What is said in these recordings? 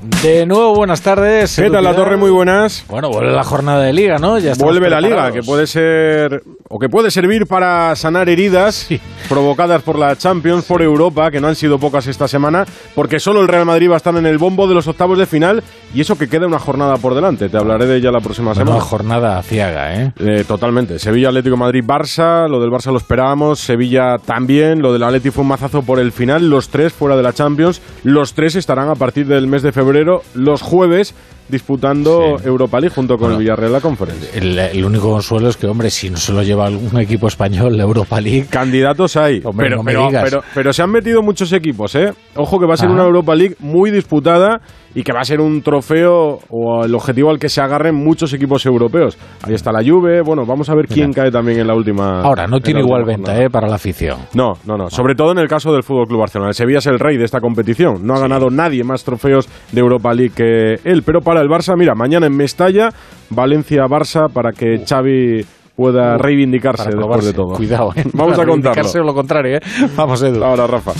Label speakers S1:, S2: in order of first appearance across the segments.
S1: De nuevo, buenas tardes.
S2: ¿Qué tal, La Torre? Muy buenas.
S1: Bueno, vuelve la jornada de liga, ¿no?
S2: Ya vuelve la liga, que puede ser o que puede servir para sanar heridas provocadas por la Champions, por Europa, que no han sido pocas esta semana, porque solo el Real Madrid va a estar en el bombo de los octavos de final y eso que queda una jornada por delante. Te hablaré de ella la próxima semana.
S1: Una jornada ciaga, ¿eh?
S2: ¿eh? Totalmente. Sevilla, Atlético Madrid, Barça. Lo del Barça lo esperábamos. Sevilla también. Lo del Atlético fue un mazazo por el final. Los tres fuera de la Champions. Los tres estarán a partir del mes de febrero, los jueves, disputando Europa League junto con el Villarreal la conferencia.
S1: El, único consuelo es que, hombre, si no se lo lleva algún equipo español, la Europa League.
S2: Candidatos hay. pero, pero, pero, se han metido muchos equipos, ¿eh? Ojo que va a ser una Europa League muy disputada y que va a ser un trofeo o el objetivo al que se agarren muchos equipos europeos. Ahí está la Juve, bueno, vamos a ver quién cae también en la última.
S1: Ahora, no tiene igual venta ¿eh? para la afición.
S2: No, no, no. Sobre todo en el caso del Fútbol Club Barcelona. El Sevilla es el rey de esta competición. No ha ganado nadie más trofeos de Europa League que él. Pero para el Barça, mira, mañana en Mestalla, Valencia-Barça, para que Xavi pueda reivindicarse después de todo.
S1: Cuidado, ¿eh?
S2: Vamos a contarlo.
S1: lo contrario, ¿eh? Vamos, Edu.
S2: Ahora, Rafa.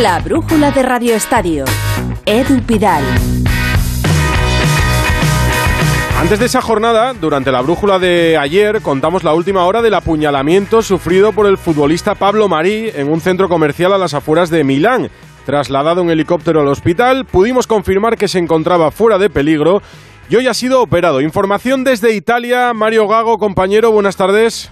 S3: La brújula de Radio Estadio. Edu Pidal.
S2: Antes de esa jornada, durante la brújula de ayer, contamos la última hora del apuñalamiento sufrido por el futbolista Pablo Marí en un centro comercial a las afueras de Milán. Trasladado en helicóptero al hospital, pudimos confirmar que se encontraba fuera de peligro y hoy ha sido operado. Información desde Italia. Mario Gago, compañero, buenas tardes.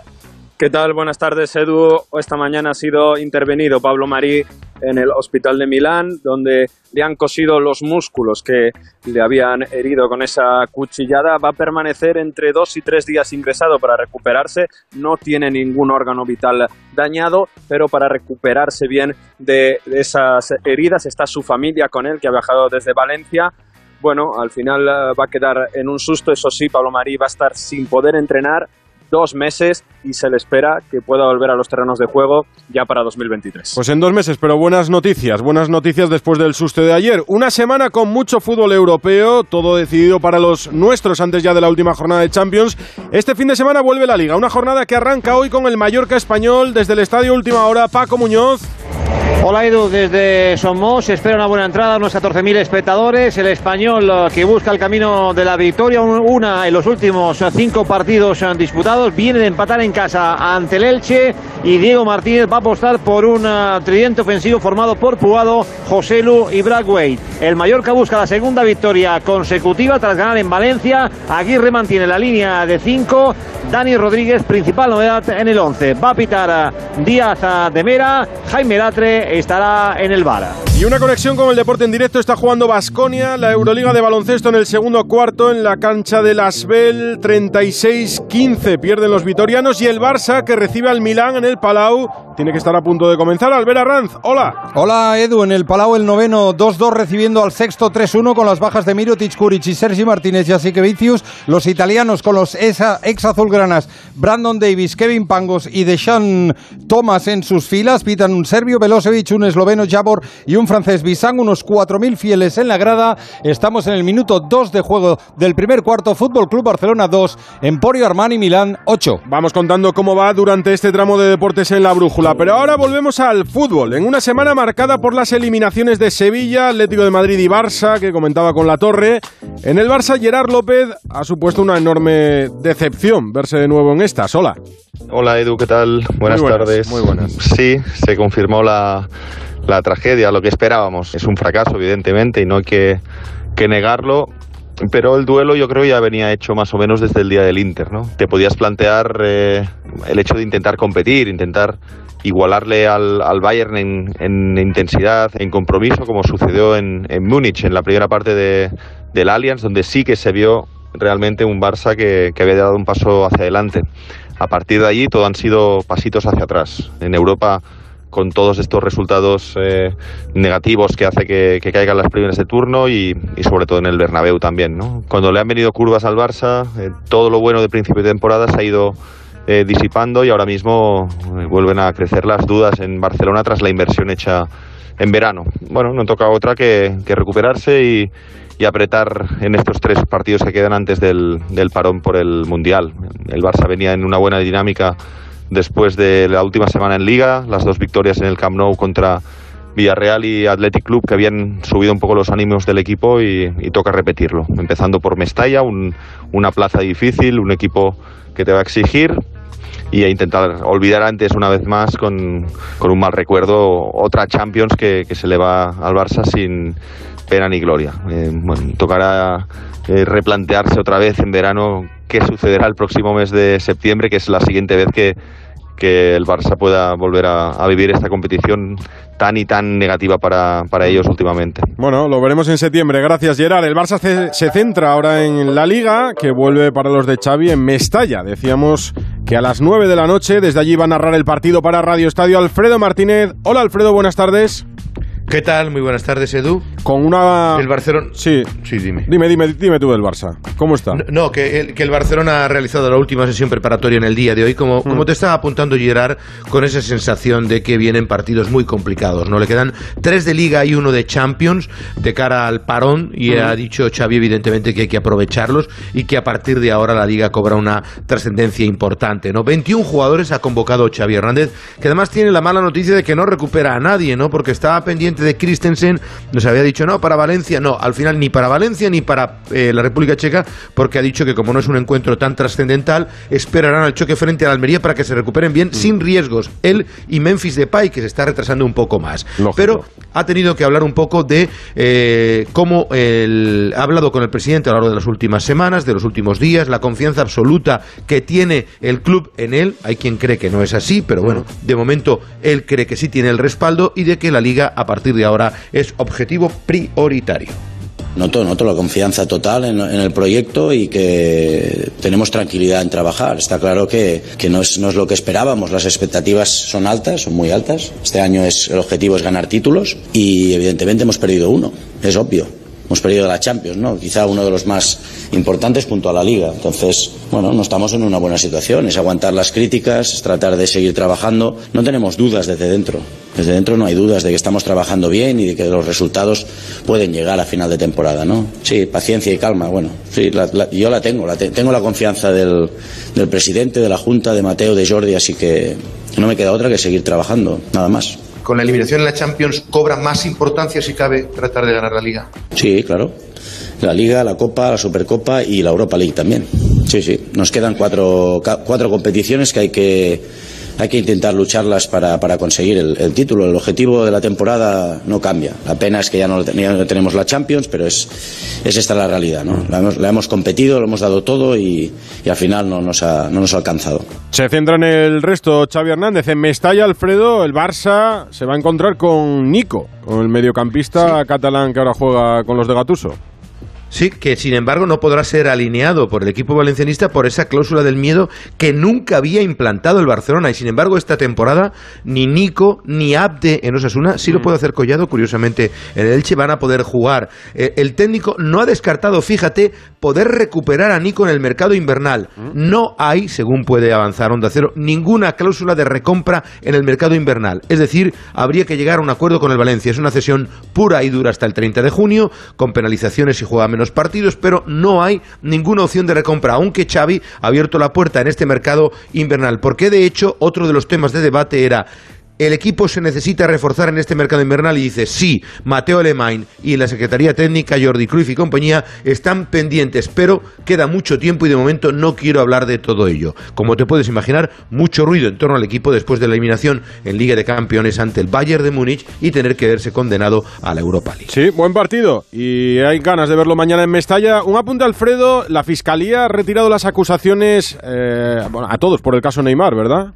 S4: ¿Qué tal? Buenas tardes, Edu. Esta mañana ha sido intervenido Pablo Marí en el hospital de Milán, donde le han cosido los músculos que le habían herido con esa cuchillada. Va a permanecer entre dos y tres días ingresado para recuperarse. No tiene ningún órgano vital dañado, pero para recuperarse bien de, esas heridas está su familia con él, que ha viajado desde Valencia bueno, al final eh, va a quedar en un susto, eso sí, Pablo Marí va a estar sin poder entrenar dos meses y se le espera que pueda volver a los terrenos de juego ya para 2023.
S2: Pues en dos meses, pero buenas noticias, buenas noticias después del susto de ayer. Una semana con mucho fútbol europeo, todo decidido para los nuestros antes ya de la última jornada de Champions. Este fin de semana vuelve la liga, una jornada que arranca hoy con el Mallorca español desde el estadio Última Hora. Paco Muñoz.
S5: Hola Edu, desde Somos se espera una buena entrada, unos 14.000 espectadores. El español eh, que busca el camino de la victoria, una en los últimos cinco partidos disputados, viene de empatar en casa ante el Elche y Diego Martínez va a apostar por un eh, tridente ofensivo formado por Puado, Joselu y Brackway. El Mallorca busca la segunda victoria consecutiva tras ganar en Valencia. Aguirre mantiene la línea de 5. Dani Rodríguez, principal novedad en el 11. Va a pitar eh, Díaz de Mera, Jaime Latre estará en el VAR.
S2: Y una conexión con el deporte en directo. Está jugando Basconia, la Euroliga de baloncesto en el segundo cuarto en la cancha de Lasbel, 36-15 pierden los vitorianos y el Barça que recibe al Milán en el Palau tiene que estar a punto de comenzar. Albert Arranz, hola.
S6: Hola Edu, en el Palau el noveno 2-2 recibiendo al sexto 3-1 con las bajas de Mirotic, Kuric y Sergi Martínez y así que Vicius, los italianos con los ex azulgranas Brandon Davis, Kevin Pangos y Deshaun Thomas en sus filas, pitan un serbio Velosevic, un esloveno Jabor y un francés Bisang, unos 4.000 fieles en la grada. Estamos en el minuto 2 de juego del primer cuarto. Fútbol Club Barcelona 2, Emporio Armani Milán 8.
S2: Vamos contando cómo va durante este tramo de deportes en la brújula. Pero ahora volvemos al fútbol. En una semana marcada por las eliminaciones de Sevilla, Atlético de Madrid y Barça, que comentaba con la Torre. En el Barça, Gerard López ha supuesto una enorme decepción verse de nuevo en esta sola.
S7: Hola Edu, ¿qué tal? Buenas, buenas tardes.
S2: Muy buenas.
S7: Sí, se confirmó la la tragedia, lo que esperábamos. Es un fracaso, evidentemente, y no hay que, negarlo. Pero el duelo yo creo ya venía hecho más o menos desde el día del Inter, ¿no? Te podías plantear eh, el hecho de intentar competir, intentar igualarle al, al Bayern en, intensidad, en compromiso, como sucedió en, en Múnich, en la primera parte de, del Allianz, donde sí que se vio realmente un Barça que, que había dado un paso hacia adelante. A partir de allí todo han sido pasitos hacia atrás. En Europa con todos estos resultados eh, negativos que hace que, caigan las primeras de turno y, sobre todo en el Bernabéu también. ¿no? Cuando le han venido curvas al Barça, eh, todo lo bueno de principio de temporada se ha ido eh, disipando y ahora mismo vuelven a crecer las dudas en Barcelona tras la inversión hecha en verano. Bueno, no toca otra que, recuperarse y, apretar en estos tres partidos que quedan antes del, del parón por el Mundial. El Barça venía en una buena dinámica después de la última semana en Liga, las dos victorias en el Camp Nou contra Villarreal y Athletic Club que habían subido un poco los ánimos del equipo y, toca repetirlo. Empezando por Mestalla, una plaza difícil, un equipo que te va a exigir y a intentar olvidar antes una vez más con, un mal recuerdo otra Champions que, se le va al Barça sin pena ni gloria. Eh, bueno, tocará eh, replantearse otra vez en verano qué sucederá el próximo mes de septiembre, que es la siguiente vez que, que el Barça pueda volver a, vivir esta competición tan y tan negativa para, ellos últimamente.
S2: Bueno, lo veremos en septiembre. Gracias, Gerard. El Barça se, centra ahora en la Liga, que vuelve para los de Xavi en Mestalla. Decíamos que a las 9 de la noche, desde allí va a narrar el partido para Radio Estadio Alfredo Martínez. Hola, Alfredo, buenas tardes.
S8: ¿Qué tal? Muy buenas tardes, Edu.
S2: Con una...
S8: El Barcelona...
S2: Sí.
S8: Sí, dime.
S2: Dime, dime, dime tú del Barça. ¿Cómo está?
S8: No, que, el, que el Barcelona ha realizado la última sesión preparatoria en el día de hoy, como, como mm. te estaba apuntando Gerard, con esa sensación de que vienen partidos muy complicados, ¿no? Le quedan tres de Liga y uno de Champions de cara al parón y mm. ha dicho Xavi evidentemente que hay que aprovecharlos y que a partir de ahora la Liga cobra una trascendencia importante, ¿no? 21 jugadores ha convocado Xavi Hernández, que además tiene la mala noticia de que no recupera a nadie, ¿no? Porque estaba pendiente de Christensen, nos había dicho no, para Valencia, no, al final ni para Valencia ni para eh, la República Checa, porque ha dicho que como no es un encuentro tan trascendental, esperarán al choque frente a la Almería para que se recuperen bien, mm. sin riesgos, él y Memphis Depay, que se está retrasando un poco más. Pero ha tenido que hablar un poco de eh, cómo ha hablado con el presidente a lo largo de las últimas semanas, de los últimos días, la confianza absoluta que tiene el club en él. Hay quien cree que no es así, pero bueno, de momento él cree que sí tiene el respaldo y de que la liga a partir de ahora es objetivo prioritario.
S9: Noto, noto la confianza total en, el proyecto y que tenemos tranquilidad en trabajar. Está claro que, no, es, no, es, lo que esperábamos. Las expectativas son altas, son muy altas. Este año es, el objetivo es ganar títulos y evidentemente hemos perdido uno. Es obvio hemos perdido la Champions, ¿no? Quizá uno de los más importantes junto a la Liga. Entonces, bueno, no estamos en una buena situación. Es aguantar las críticas, es tratar de seguir trabajando. No tenemos dudas desde dentro. Desde dentro no hay dudas de que estamos trabajando bien y de que los resultados pueden llegar a final de temporada, ¿no? Sí, paciencia y calma. Bueno, sí, yo la tengo. La tengo la confianza del, del presidente, de la Junta, de Mateo, de Jordi, así que no me queda otra que seguir trabajando, nada más
S8: con la eliminación en la Champions cobra más importancia si cabe tratar de ganar la Liga.
S9: Sí, claro. La Liga, la Copa, la Supercopa y la Europa League también. Sí, sí. Nos quedan cuatro, cuatro competiciones que hay que hay que intentar lucharlas para, para conseguir el, título. El objetivo de la temporada no cambia. La pena es que ya no, tenemos la Champions, pero es, es esta la realidad. ¿no? La, hemos, la hemos competido, lo hemos dado todo y, y al final no nos, ha, no nos ha alcanzado.
S2: Se centra en el resto Xavi Hernández. En Mestalla, Alfredo, el Barça se va a encontrar con Nico, con el mediocampista catalán que ahora juega con los de Gatuso.
S8: Sí, que sin embargo no podrá ser alineado por el equipo valencianista por esa cláusula del miedo que nunca había implantado el Barcelona. Y sin embargo, esta temporada ni Nico ni Abde en Osasuna sí lo mm. puede hacer Collado. Curiosamente, en el Elche van a poder jugar. Eh, el técnico no ha descartado, fíjate, poder recuperar a Nico en el mercado invernal. Mm. No hay, según puede avanzar Onda Cero, ninguna cláusula de recompra en el mercado invernal. Es decir, habría que llegar a un acuerdo con el Valencia. Es una cesión pura y dura hasta el 30 de junio, con penalizaciones y juega los partidos, pero no hay ninguna opción de recompra, aunque Xavi ha abierto la puerta en este mercado invernal, porque de hecho otro de los temas de debate era el equipo se necesita reforzar en este mercado invernal y dice sí, Mateo Alemán y la Secretaría Técnica Jordi Cruyff y compañía están pendientes, pero queda mucho tiempo y de momento no quiero hablar de todo ello. Como te puedes imaginar, mucho ruido en torno al equipo después de la eliminación en Liga de Campeones ante el Bayern de Múnich y tener que verse condenado a la Europa League.
S2: Sí, buen partido y hay ganas de verlo mañana en Mestalla. Un apunte, Alfredo, la Fiscalía ha retirado las acusaciones eh, a todos por el caso Neymar, ¿verdad?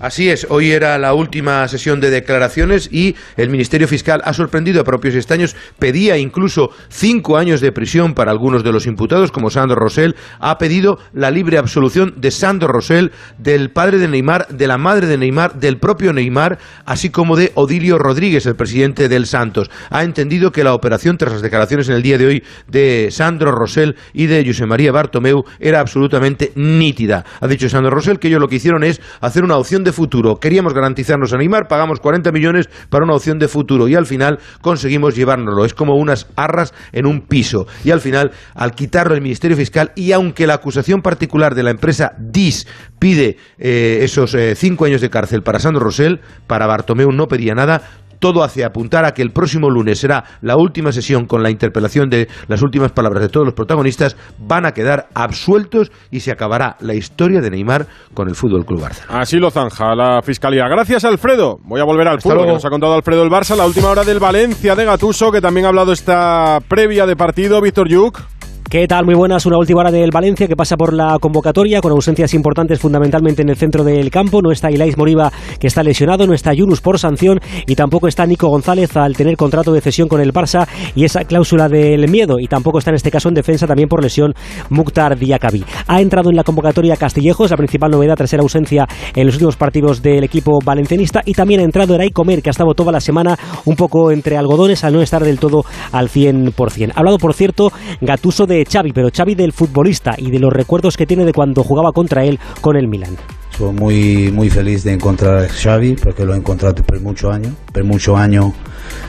S8: Así es, hoy era la última sesión de declaraciones y el Ministerio Fiscal ha sorprendido a propios estaños, pedía incluso cinco años de prisión para algunos de los imputados, como Sandro Rosell, ha pedido la libre absolución de Sandro Rosell, del padre de Neymar, de la madre de Neymar, del propio Neymar, así como de Odilio Rodríguez, el presidente del Santos. Ha entendido que la operación, tras las declaraciones en el día de hoy de Sandro Rosell y de José María Bartomeu, era absolutamente nítida. Ha dicho Sandro Rosell que ellos lo que hicieron es hacer una opción de futuro. Queríamos garantizarnos a Neymar, pagamos 40 millones para una opción de futuro y al final conseguimos llevárnoslo. Es como unas arras en un piso. Y al final, al quitarlo el Ministerio Fiscal y aunque la acusación particular de la empresa DIS pide eh, esos eh, cinco años de cárcel para Sandro Rosell, para Bartomeu no pedía nada, todo hace apuntar a que el próximo lunes será la última sesión con la interpelación de las últimas palabras de todos los protagonistas, van a quedar absueltos y se acabará la historia de Neymar con el Fútbol Club Barcelona.
S2: Así lo zanja la Fiscalía. Gracias, Alfredo. Voy a volver al fútbol. Nos ha contado Alfredo el Barça, la última hora del Valencia de Gatuso, que también ha hablado esta previa de partido. Víctor Yuk.
S10: ¿Qué tal? Muy buenas. Una última hora del Valencia que pasa por la convocatoria con ausencias importantes fundamentalmente en el centro del campo. No está Ilais Moriba que está lesionado, no está Yunus por sanción y tampoco está Nico González al tener contrato de cesión con el Barça y esa cláusula del miedo. Y tampoco está en este caso en defensa también por lesión Mukhtar Diakabi. Ha entrado en la convocatoria Castillejos, la principal novedad tras la ausencia en los últimos partidos del equipo valencianista. Y también ha entrado Eray Comer que ha estado toda la semana un poco entre algodones al no estar del todo al 100%. Ha hablado, por cierto, Gatuso de Xavi, pero Xavi del futbolista y de los recuerdos que tiene de cuando jugaba contra él con el Milan.
S11: Soy muy, muy feliz de encontrar a Xavi porque lo he encontrado por muchos años. Por muchos años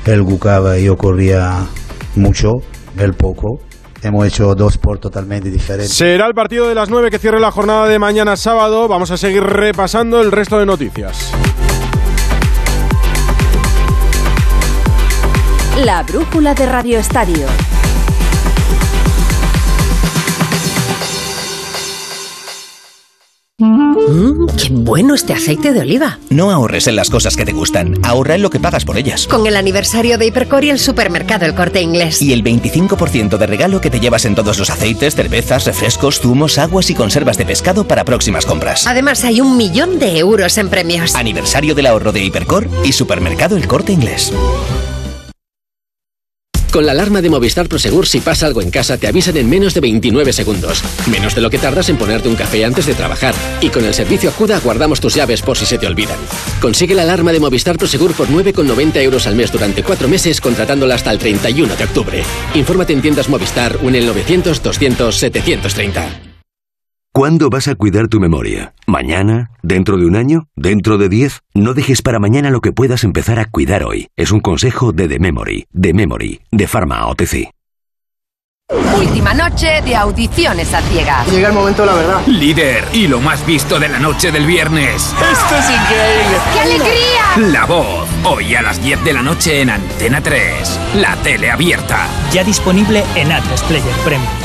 S11: él jugaba y yo corría mucho, él poco. Hemos hecho dos por totalmente diferentes.
S2: Será el partido de las 9 que cierre la jornada de mañana sábado. Vamos a seguir repasando el resto de noticias.
S3: La brújula de Radio Estadio.
S12: Mmm, qué bueno este aceite de oliva.
S13: No ahorres en las cosas que te gustan, ahorra en lo que pagas por ellas.
S12: Con el aniversario de Hipercor y el supermercado El Corte Inglés.
S13: Y el 25% de regalo que te llevas en todos los aceites, cervezas, refrescos, zumos, aguas y conservas de pescado para próximas compras.
S12: Además hay un millón de euros en premios.
S13: Aniversario del ahorro de Hipercor y supermercado El Corte Inglés.
S14: Con la alarma de Movistar Prosegur, si pasa algo en casa, te avisan en menos de 29 segundos. Menos de lo que tardas en ponerte un café antes de trabajar. Y con el servicio Acuda guardamos tus llaves por si se te olvidan. Consigue la alarma de Movistar Prosegur por 9,90 euros al mes durante cuatro meses, contratándola hasta el 31 de octubre. Infórmate en tiendas Movistar o en el 900 200 730.
S15: ¿Cuándo vas a cuidar tu memoria? ¿Mañana? ¿Dentro de un año? ¿Dentro de diez? No dejes para mañana lo que puedas empezar a cuidar hoy. Es un consejo de The Memory, The Memory, de Pharma OTC.
S16: Última noche de audiciones a ciegas.
S17: Llega el momento de la verdad.
S18: Líder y lo más visto de la noche del viernes.
S17: ¡Esto es increíble!
S16: ¡Qué alegría!
S18: La voz. Hoy a las 10 de la noche en Antena 3. La tele abierta.
S19: Ya disponible en Atlas Player Premium.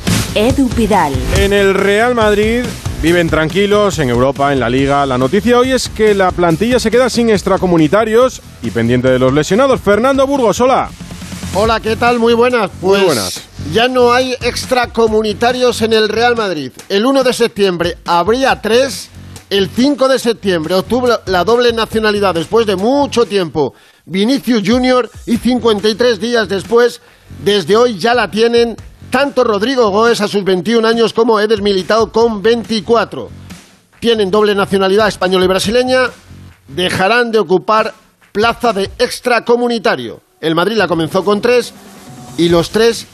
S3: Edu Pidal.
S2: En el Real Madrid viven tranquilos en Europa, en la Liga. La noticia hoy es que la plantilla se queda sin extracomunitarios y pendiente de los lesionados. Fernando Burgos, hola.
S20: Hola, ¿qué tal? Muy buenas. Pues
S2: Muy buenas.
S20: Ya no hay extracomunitarios en el Real Madrid. El 1 de septiembre habría tres. El 5 de septiembre obtuvo la doble nacionalidad después de mucho tiempo. Vinicius Junior y 53 días después, desde hoy ya la tienen tanto Rodrigo Goes a sus 21 años como Eder Militao con 24. Tienen doble nacionalidad española y brasileña, dejarán de ocupar plaza de extracomunitario. El Madrid la comenzó con tres y los tres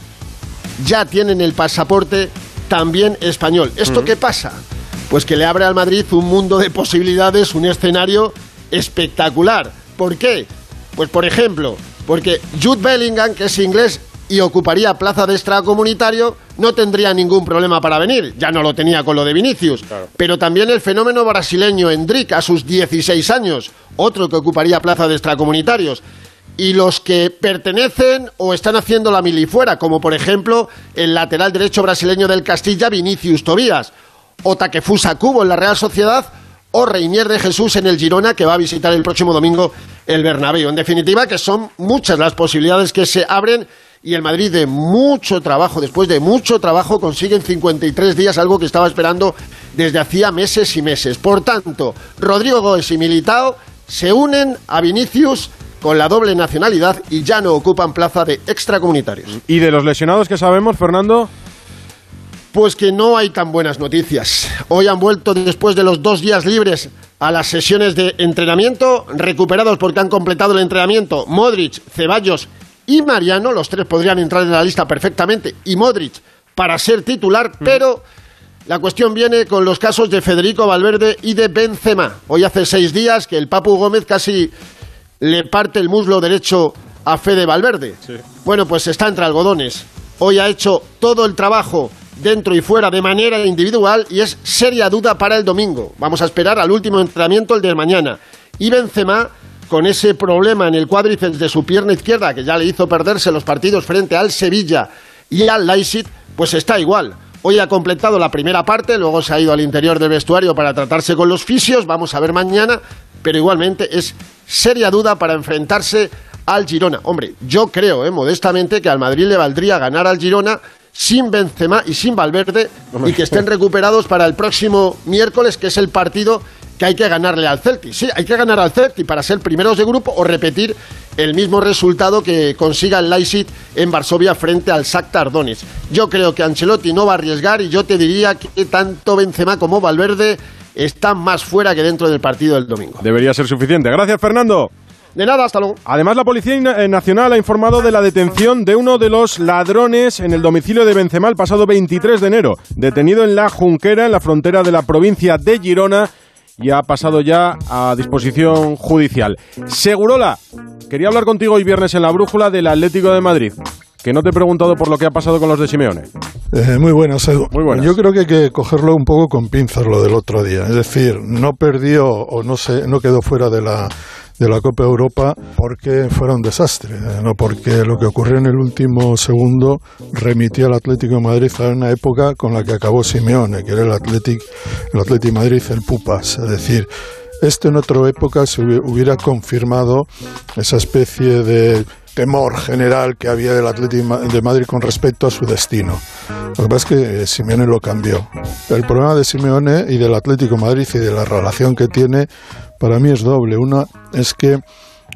S20: ya tienen el pasaporte también español. ¿Esto qué pasa? Pues que le abre al Madrid un mundo de posibilidades, un escenario espectacular. ¿Por qué? Pues por ejemplo, porque Jude Bellingham, que es inglés y ocuparía plaza de extracomunitario, no tendría ningún problema para venir. Ya no lo tenía con lo de Vinicius. Pero también el fenómeno brasileño Endrick, a sus 16 años, otro que ocuparía plaza de extracomunitarios. Y los que pertenecen o están haciendo la mili fuera, como por ejemplo el lateral derecho brasileño del Castilla, Vinicius Tobías, o Takefusa Cubo en la Real Sociedad, o Reinier de Jesús en el Girona, que va a visitar el próximo domingo el Bernabéu. En definitiva, que son muchas las posibilidades que se abren y el Madrid de mucho trabajo, después de mucho trabajo, consiguen 53 días, algo que estaba esperando desde hacía meses y meses. Por tanto, Rodrigo Gómez y Militao se unen a Vinicius con la doble nacionalidad y ya no ocupan plaza de extracomunitarios.
S2: ¿Y de los lesionados que sabemos, Fernando?
S20: Pues que no hay tan buenas noticias. Hoy han vuelto después de los dos días libres a las sesiones de entrenamiento, recuperados porque han completado el entrenamiento Modric, Ceballos y Mariano. Los tres podrían entrar en la lista perfectamente y Modric para ser titular, pero la cuestión viene con los casos de Federico Valverde y de Benzema. Hoy hace seis días que el Papu Gómez casi le parte el muslo derecho a Fede Valverde. Bueno, pues está entre algodones. Hoy ha hecho todo el trabajo dentro y fuera de manera individual y es seria duda para el domingo. Vamos a esperar al último entrenamiento, el de mañana. Y Benzema, con ese problema en el cuádriceps de su pierna izquierda que ya le hizo perderse los partidos frente al Sevilla y al Leipzig, pues está igual. Hoy ha completado la primera parte, luego se ha ido al interior del vestuario para tratarse con los fisios, vamos a ver mañana, pero igualmente es seria duda para enfrentarse al Girona. Hombre, yo creo, eh, modestamente, que al Madrid le valdría ganar al Girona sin Benzema y sin Valverde y que estén recuperados para el próximo miércoles, que es el partido que hay que ganarle al Celtic. Sí, hay que ganar al Celtic para ser primeros de grupo o repetir el mismo resultado que consiga el Leipzig en Varsovia frente al Shakhtar Donetsk. Yo creo que Ancelotti no va a arriesgar y yo te diría que tanto Benzema como Valverde están más fuera que dentro del partido del domingo.
S2: Debería ser suficiente. Gracias, Fernando.
S20: De nada, hasta luego.
S2: Además, la Policía eh, Nacional ha informado de la detención de uno de los ladrones en el domicilio de Benzema el pasado 23 de enero, detenido en la Junquera, en la frontera de la provincia de Girona, y ha pasado ya a disposición judicial. Segurola, quería hablar contigo hoy viernes en la brújula del Atlético de Madrid. Que no te he preguntado por lo que ha pasado con los de Simeone.
S21: Eh, muy buenas, Edu. Muy buenas. Yo creo que hay que cogerlo un poco con pinzas lo del otro día. Es decir, no perdió o no, se, no quedó fuera de la de la Copa Europa porque fuera un desastre, no porque lo que ocurrió en el último segundo remitió al Atlético de Madrid a una época con la que acabó Simeone, que era el Atlético el Atlético Madrid, el Pupas, es decir, esto en otra época se hubiera confirmado esa especie de temor general que había del Atlético de Madrid con respecto a su destino. Lo que pasa es que Simeone lo cambió. El problema de Simeone y del Atlético de Madrid y de la relación que tiene para mí es doble. Una es que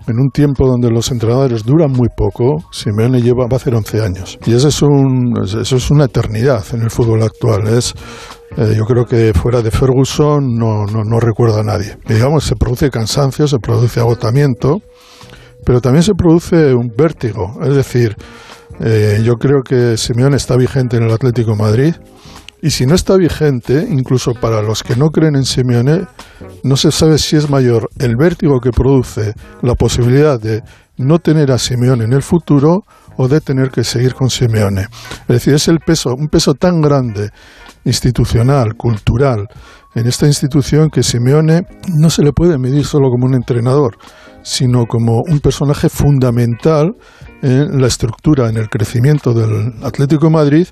S21: en un tiempo donde los entrenadores duran muy poco, Simeone lleva, va a hacer 11 años. Y eso es, una eternidad en el fútbol actual. Es, eh, yo creo que fuera de Ferguson no recuerda a nadie. digamos, se produce cansancio, se produce agotamiento, pero también se produce un vértigo. Es decir, eh, yo creo que Simeone está vigente en el Atlético Madrid y si no está vigente, incluso para los que no creen en Simeone, no se sabe si es mayor el vértigo que produce la posibilidad de no tener a Simeone en el futuro o de tener que seguir con Simeone. Es decir, es el peso, un peso tan grande institucional, cultural, en esta institución que Simeone no se le puede medir solo como un entrenador, sino como un personaje fundamental en la estructura, en el crecimiento del Atlético de Madrid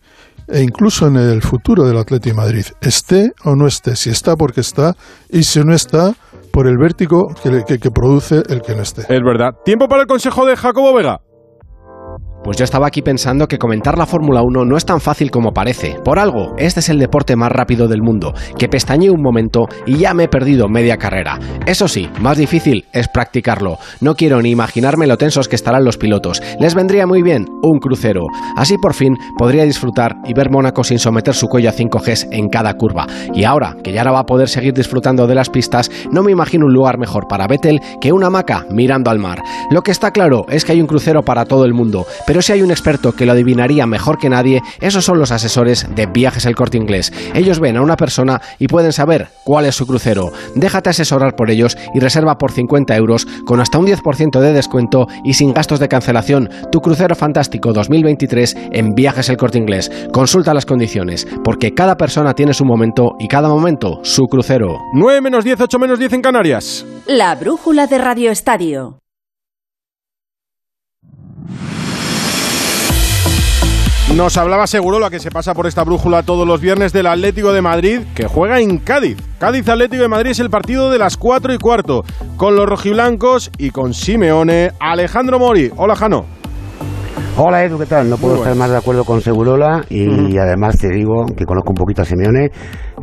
S21: e incluso en el futuro del Atlético Madrid, esté o no esté, si está porque está y si no está por el vértigo que, que produce el que no esté.
S2: Es verdad. Tiempo para el consejo de Jacobo Vega.
S22: Pues yo estaba aquí pensando que comentar la Fórmula 1 no es tan fácil como parece. Por algo, este es el deporte más rápido del mundo, que pestañeé un momento y ya me he perdido media carrera. Eso sí, más difícil es practicarlo. No quiero ni imaginarme lo tensos que estarán los pilotos. Les vendría muy bien un crucero. Así por fin podría disfrutar y ver Mónaco sin someter su cuello a 5Gs en cada curva. Y ahora, que ya no va a poder seguir disfrutando de las pistas, no me imagino un lugar mejor para Vettel que una hamaca mirando al mar. Lo que está claro es que hay un crucero para todo el mundo, pero si hay un experto que lo adivinaría mejor que nadie, esos son los asesores de Viajes El Corte Inglés. Ellos ven a una persona y pueden saber cuál es su crucero. Déjate asesorar por ellos y reserva por 50 euros con hasta un 10% de descuento y sin gastos de cancelación tu crucero fantástico 2023 en Viajes El Corte Inglés. Consulta las condiciones, porque cada persona tiene su momento y cada momento su crucero.
S2: 9 menos 10, 8 menos 10 en Canarias.
S3: La brújula de Radio Estadio.
S2: Nos hablaba seguro la que se pasa por esta brújula todos los viernes del Atlético de Madrid, que juega en Cádiz. Cádiz Atlético de Madrid es el partido de las 4 y cuarto, con los rojiblancos y con Simeone. Alejandro Mori. Hola, Jano.
S23: Hola Edu, ¿qué tal? No puedo estar más de acuerdo con Segurola y además te digo que conozco un poquito a Simeone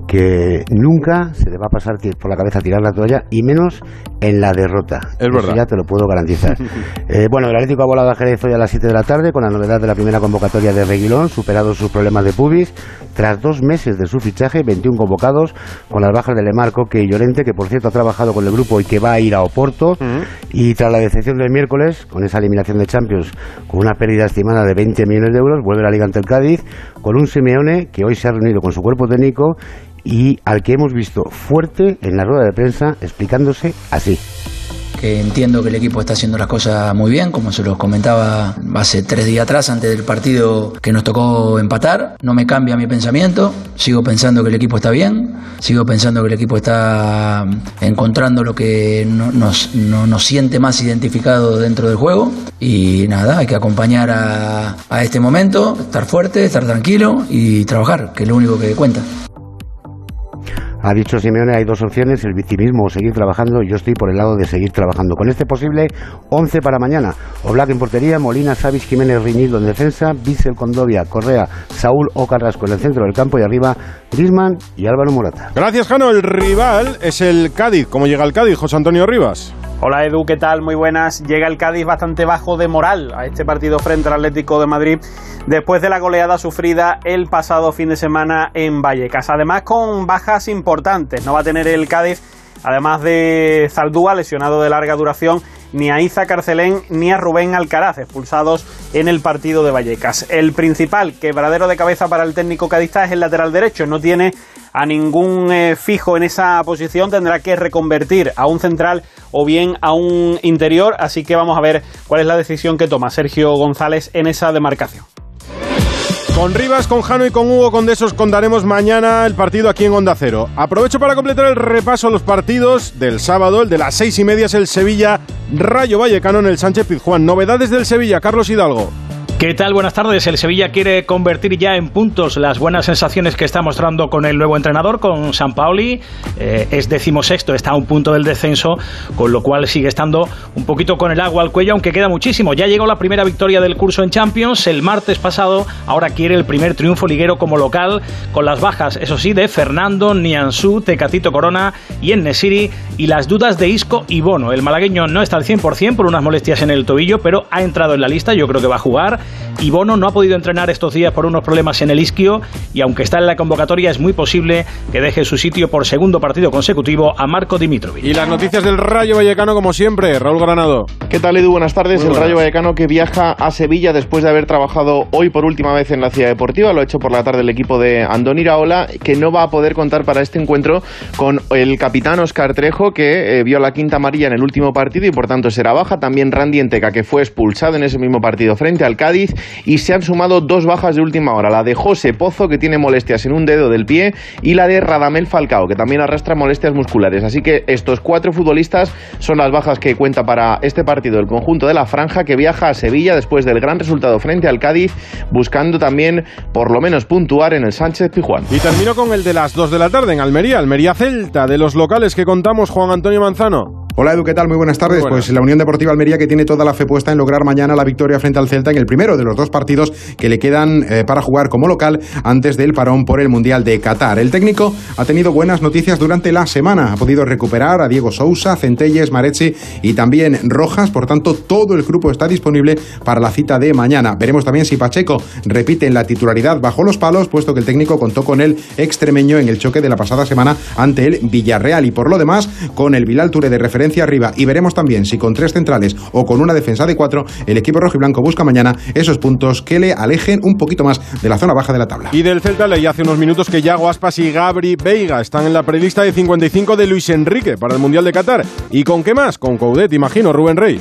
S23: que nunca se le va a pasar por la cabeza tirar la toalla y menos en la derrota.
S2: Es verdad.
S23: ya te lo puedo garantizar. Eh, bueno, el Atlético ha volado a Jerez hoy a las 7 de la tarde con la novedad de la primera convocatoria de Reguilón, superado sus problemas de pubis. Tras dos meses de su fichaje, 21 convocados, con las bajas de Lemar, Coque y Llorente, que por cierto ha trabajado con el grupo y que va a ir a Oporto. Y tras la decepción del miércoles, con esa eliminación de Champions, con una pérdida estimada de 20 millones de euros, vuelve la Liga ante el Cádiz, con un Simeone que hoy se ha reunido con su cuerpo técnico y al que hemos visto fuerte en la rueda de prensa explicándose así
S24: que entiendo que el equipo está haciendo las cosas muy bien, como se los comentaba hace tres días atrás, antes del partido que nos tocó empatar. No me cambia mi pensamiento, sigo pensando que el equipo está bien, sigo pensando que el equipo está encontrando lo que nos, nos siente más identificado dentro del juego. Y nada, hay que acompañar a, a este momento, estar fuerte, estar tranquilo y trabajar, que es lo único que cuenta.
S23: Ha dicho Simeone, hay dos opciones, el victimismo o seguir trabajando. Yo estoy por el lado de seguir trabajando. Con este posible 11 para mañana. Oblak en portería, Molina, Savis, Jiménez, Riñildo en defensa, Bissell, Condovia, Correa, Saúl o Carrasco en el centro del campo y arriba Grisman y Álvaro Morata.
S2: Gracias, Jano. El rival es el Cádiz. ¿Cómo llega el Cádiz, José Antonio Rivas?
S25: Hola Edu, ¿qué tal? Muy buenas. Llega el Cádiz bastante bajo de moral a este partido frente al Atlético de Madrid después de la goleada sufrida el pasado fin de semana en Vallecas. Además con bajas importantes. No va a tener el Cádiz, además de Zaldúa, lesionado de larga duración, ni a Iza Carcelén ni a Rubén Alcaraz, expulsados en el partido de Vallecas. El principal quebradero de cabeza para el técnico cadista es el lateral derecho. No tiene a ningún eh, fijo en esa posición, tendrá que reconvertir a un central o bien a un interior, así que vamos a ver cuál es la decisión que toma Sergio González en esa demarcación.
S2: Con Rivas, con Jano y con Hugo Condesos contaremos mañana el partido aquí en Onda Cero. Aprovecho para completar el repaso a los partidos del sábado. El de las seis y media es el Sevilla Rayo Vallecano en el Sánchez Pizjuán. Novedades del Sevilla, Carlos Hidalgo.
S26: ¿Qué tal? Buenas tardes. El Sevilla quiere convertir ya en puntos las buenas sensaciones que está mostrando con el nuevo entrenador, con San Paoli. Eh, es decimosexto, está a un punto del descenso, con lo cual sigue estando un poquito con el agua al cuello, aunque queda muchísimo. Ya llegó la primera victoria del curso en Champions el martes pasado. Ahora quiere el primer triunfo liguero como local, con las bajas, eso sí, de Fernando, Nianzú, Tecatito Corona y Nesiri y las dudas de Isco y Bono. El malagueño no está al 100% por unas molestias en el tobillo, pero ha entrado en la lista. Yo creo que va a jugar y Bono no ha podido entrenar estos días por unos problemas en el isquio y aunque está en la convocatoria es muy posible que deje su sitio por segundo partido consecutivo a Marco Dimitrovic.
S2: Y las noticias del Rayo Vallecano como siempre, Raúl Granado.
S27: ¿Qué tal Edu? Buenas tardes. el Rayo Vallecano que viaja a Sevilla después de haber trabajado hoy por última vez en la ciudad deportiva, lo ha hecho por la tarde el equipo de Andoni Iraola, que no va a poder contar para este encuentro con el capitán Oscar Trejo, que eh, vio la quinta amarilla en el último partido y por tanto será baja. También Randy Enteca, que fue expulsado en ese mismo partido frente al Cádiz y se han sumado dos bajas de última hora, la de José Pozo, que tiene molestias en un dedo del pie, y la de Radamel Falcao, que también arrastra molestias musculares. Así que estos cuatro futbolistas son las bajas que cuenta para este partido el conjunto de la franja, que viaja a Sevilla después del gran resultado frente al Cádiz, buscando también por lo menos puntuar en el Sánchez Pijuán.
S2: Y termino con el de las dos de la tarde en Almería, Almería Celta, de los locales que contamos Juan Antonio Manzano.
S28: Hola Edu, ¿qué tal? Muy buenas tardes. Pues la Unión Deportiva Almería que tiene toda la fe puesta en lograr mañana la victoria frente al Celta en el primero de los dos partidos que le quedan eh, para jugar como local antes del parón por el Mundial de Qatar. El técnico ha tenido buenas noticias durante la semana. Ha podido recuperar a Diego Sousa, Centelles, Marechi y también Rojas. Por tanto, todo el grupo está disponible para la cita de mañana. Veremos también si Pacheco repite en la titularidad bajo los palos, puesto que el técnico contó con el extremeño en el choque de la pasada semana ante el Villarreal. Y por lo demás, con el Touré de referencia arriba y veremos también si con tres centrales o con una defensa de cuatro el equipo rojo y blanco busca mañana esos puntos que le alejen un poquito más de la zona baja de la tabla.
S2: Y del Celta leí hace unos minutos que Yago Aspas y Gabri Veiga están en la prelista de 55 de Luis Enrique para el Mundial de Qatar. ¿Y con qué más? Con Coudet, imagino, Rubén Rey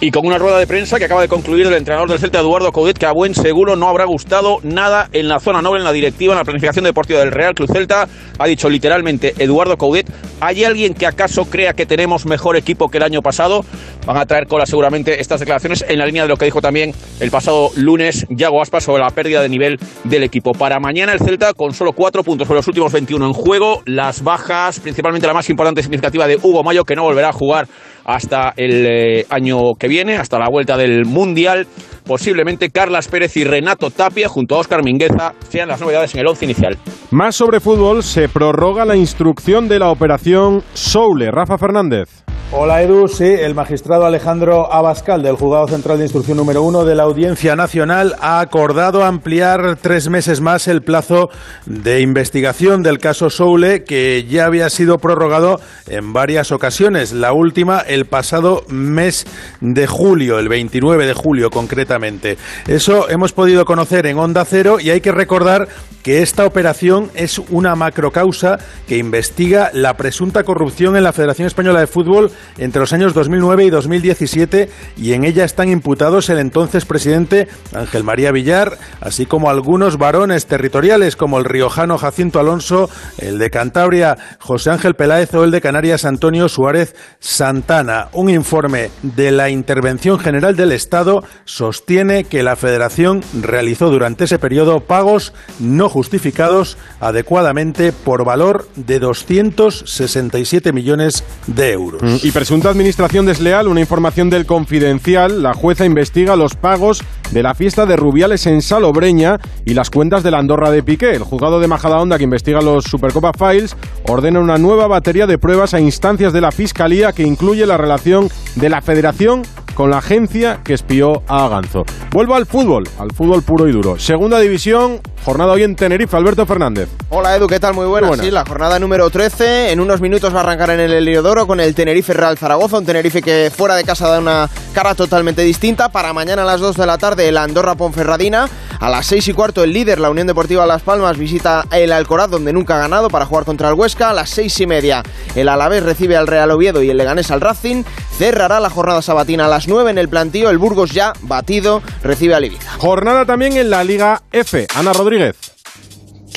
S29: y con una rueda de prensa que acaba de concluir el entrenador del Celta, Eduardo Coudet, que a buen seguro no habrá gustado nada en la zona noble, en la directiva, en la planificación deportiva del Real Club Celta. Ha dicho literalmente Eduardo Coudet, ¿hay alguien que acaso crea que tenemos mejor equipo que el año pasado? Van a traer cola seguramente estas declaraciones en la línea de lo que dijo también el pasado lunes Yago Aspas sobre la pérdida de nivel del equipo. Para mañana el Celta con solo cuatro puntos por los últimos 21 en juego, las bajas, principalmente la más importante significativa de Hugo Mayo, que no volverá a jugar hasta el eh, año que viene, hasta la vuelta del Mundial. Posiblemente Carlas Pérez y Renato Tapia, junto a Óscar Mingueza, sean las novedades en el once inicial.
S2: Más sobre fútbol, se prorroga la instrucción de la operación Soule. Rafa Fernández.
S30: Hola Edu, sí, el magistrado Alejandro Abascal del Juzgado Central de Instrucción número uno de la Audiencia Nacional ha acordado ampliar tres meses más el plazo de investigación del caso Soule que ya había sido prorrogado en varias ocasiones, la última el pasado mes de julio, el 29 de julio concretamente. Eso hemos podido conocer en Onda Cero y hay que recordar que esta operación es una macrocausa que investiga la presunta corrupción en la Federación Española de Fútbol entre los años 2009 y 2017 y en ella están imputados el entonces presidente Ángel María Villar, así como algunos varones territoriales como el riojano Jacinto Alonso, el de Cantabria José Ángel Peláez o el de Canarias Antonio Suárez Santana. Un informe de la Intervención General del Estado sostiene que la Federación realizó durante ese periodo pagos no justificados adecuadamente por valor de 267 millones de euros.
S2: Mm, y presunta administración desleal, una información del Confidencial, la jueza investiga los pagos de la fiesta de Rubiales en Salobreña y las cuentas de la Andorra de Piqué. El juzgado de Majadahonda que investiga los Supercopa Files ordena una nueva batería de pruebas a instancias de la Fiscalía que incluye la relación de la Federación con la agencia que espió a Aganzo. Vuelvo al fútbol, al fútbol puro y duro. Segunda división, jornada hoy en Tenerife, Alberto Fernández.
S31: Hola Edu, ¿qué tal? Muy buenas. Sí, la jornada número 13. En unos minutos va a arrancar en el Heliodoro con el Tenerife Real Zaragoza, un Tenerife que fuera de casa da una cara totalmente distinta. Para mañana a las 2 de la tarde el Andorra Ponferradina. A las 6 y cuarto el líder, la Unión Deportiva Las Palmas, visita el Alcoraz donde nunca ha ganado para jugar contra el Huesca. A las 6 y media el Alavés recibe al Real Oviedo y el Leganés al Racing. Cerrará la jornada sabatina a las 9 en el plantío. El Burgos ya batido recibe al Ibiza.
S2: Jornada también en la Liga F. Ana Rodríguez.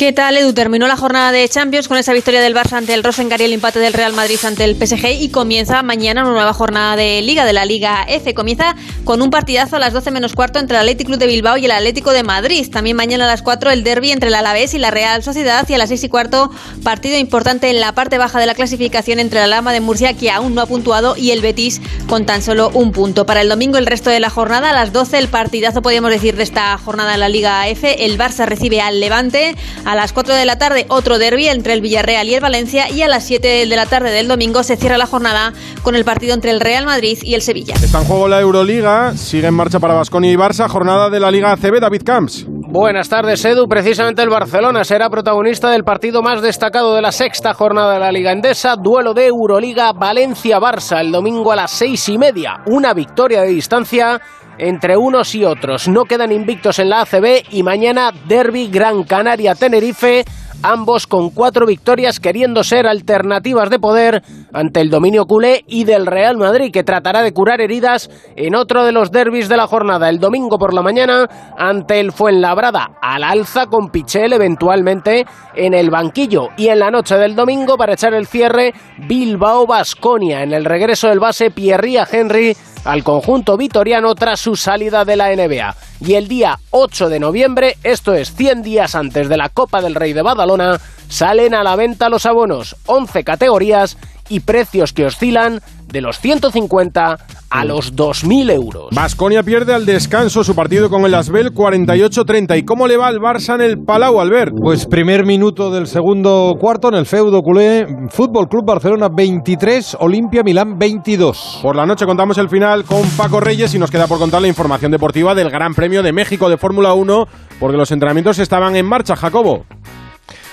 S32: ¿Qué tal, Edu? Terminó la jornada de Champions con esa victoria del Barça ante el Rosengar y el empate del Real Madrid ante el PSG y comienza mañana una nueva jornada de Liga, de la Liga F. Comienza con un partidazo a las 12 menos cuarto entre el Club de Bilbao y el Atlético de Madrid. También mañana a las 4 el derby entre el Alavés y la Real Sociedad y a las 6 y cuarto partido importante en la parte baja de la clasificación entre la Lama de Murcia que aún no ha puntuado y el Betis con tan solo un punto. Para el domingo el resto de la jornada a las 12 el partidazo podríamos decir de esta jornada en la Liga F. El Barça recibe al Levante las 4 de la tarde otro derby entre el Villarreal y el Valencia y a las 7 de la tarde del domingo se cierra la jornada con el partido entre el Real Madrid y el Sevilla.
S2: Está en juego la Euroliga, sigue en marcha para Basconia y Barça, jornada de la Liga ACB, David Camps.
S33: Buenas tardes, Edu. Precisamente el Barcelona será protagonista del partido más destacado de la sexta jornada de la Liga Endesa, duelo de Euroliga Valencia-Barça el domingo a las seis y media. Una victoria de distancia entre unos y otros. No quedan invictos en la ACB y mañana Derby Gran Canaria Tenerife, ambos con cuatro victorias queriendo ser alternativas de poder ante el dominio culé y del Real Madrid que tratará de curar heridas en otro de los derbis de la jornada el domingo por la mañana ante el Fuenlabrada al alza con Pichel eventualmente en el banquillo. Y en la noche del domingo para echar el cierre Bilbao Basconia en el regreso del base Pierría Henry al conjunto vitoriano tras su salida de la NBA. Y el día 8 de noviembre, esto es 100 días antes de la Copa del Rey de Badalona, salen a la venta los abonos, 11 categorías y precios que oscilan de los 150 a los 2.000 euros.
S2: Vasconia pierde al descanso su partido con el Asbel 48-30. ¿Y cómo le va al Barça en el Palau, Albert?
S34: Pues primer minuto del segundo cuarto en el feudo culé. Fútbol Club Barcelona 23, Olimpia Milán 22.
S2: Por la noche contamos el final con Paco Reyes y nos queda por contar la información deportiva del Gran Premio de México de Fórmula 1 porque los entrenamientos estaban en marcha, Jacobo.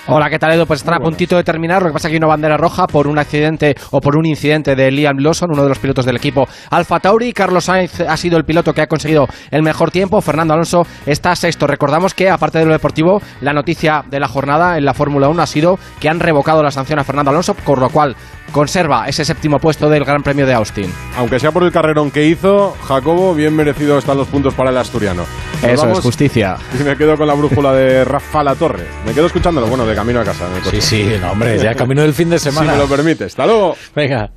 S22: Hola, ¿qué tal Edu? Pues están a puntito de terminar, lo que pasa es que hay una bandera roja por un accidente o por un incidente de Liam Lawson, uno de los pilotos del equipo Alfa Tauri. Carlos Sainz ha sido el piloto que ha conseguido el mejor tiempo, Fernando Alonso está sexto. Recordamos que, aparte de lo deportivo, la noticia de la jornada en la Fórmula 1 ha sido que han revocado la sanción a Fernando Alonso, por lo cual conserva ese séptimo puesto del Gran Premio de Austin.
S2: Aunque sea por el carrerón que hizo, Jacobo, bien merecido están los puntos para el asturiano.
S22: Eso es justicia.
S2: Y me quedo con la brújula de Rafa La Torre. Me quedo escuchándolo, bueno, de camino a casa.
S34: Sí, sí, hombre, ya camino del fin de semana.
S2: Si me lo permites. Hasta luego.
S34: Venga.